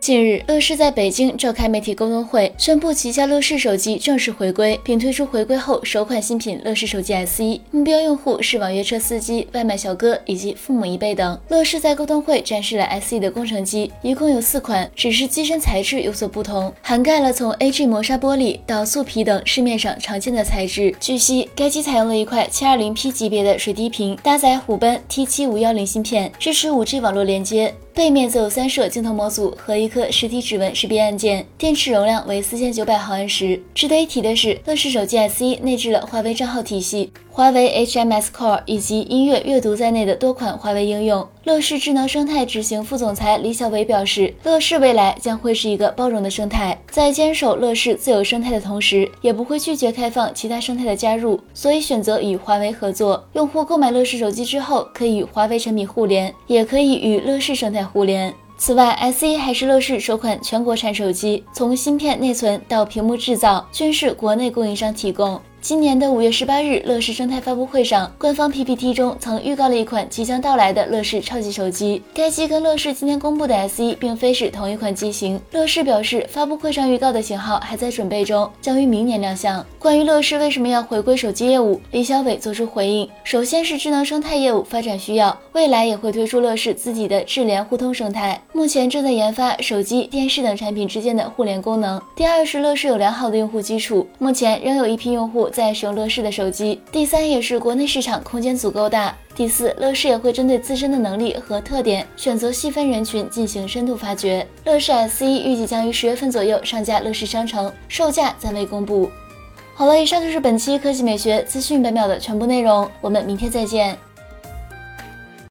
近日，乐视在北京召开媒体沟通会，宣布旗下乐视手机正式回归，并推出回归后首款新品乐视手机 S1，目标用户是网约车司机、外卖小哥以及父母一辈等。乐视在沟通会展示了 S1 的工程机，一共有四款，只是机身材质有所不同，涵盖了从 AG 磨砂玻璃到素皮等市面上常见的材质。据悉，该机采用了一块 720P 级别的水滴屏，搭载虎贲 T7510 芯片，支持 5G 网络连接。背面则有三摄镜头模组和一颗实体指纹识别按键，电池容量为四千九百毫安时。值得一提的是，乐视手机 SE 内置了华为账号体系。华为 HMS Core 以及音乐阅读在内的多款华为应用。乐视智能生态执行副总裁李小伟表示，乐视未来将会是一个包容的生态，在坚守乐视自有生态的同时，也不会拒绝开放其他生态的加入，所以选择与华为合作。用户购买乐视手机之后，可以与华为产品互联，也可以与乐视生态互联。此外，SE 还是乐视首款全国产手机，从芯片、内存到屏幕制造，均是国内供应商提供。今年的五月十八日，乐视生态发布会上，官方 PPT 中曾预告了一款即将到来的乐视超级手机。该机跟乐视今天公布的 S1 并非是同一款机型。乐视表示，发布会上预告的型号还在准备中，将于明年亮相。关于乐视为什么要回归手机业务，李小伟做出回应：首先是智能生态业务发展需要，未来也会推出乐视自己的智联互通生态，目前正在研发手机、电视等产品之间的互联功能。第二是乐视有良好的用户基础，目前仍有一批用户。在使用乐视的手机，第三也是国内市场空间足够大。第四，乐视也会针对自身的能力和特点，选择细分人群进行深度发掘。乐视 SE 预计将于十月份左右上架乐视商城，售价暂未公布。好了，以上就是本期科技美学资讯本秒的全部内容，我们明天再见。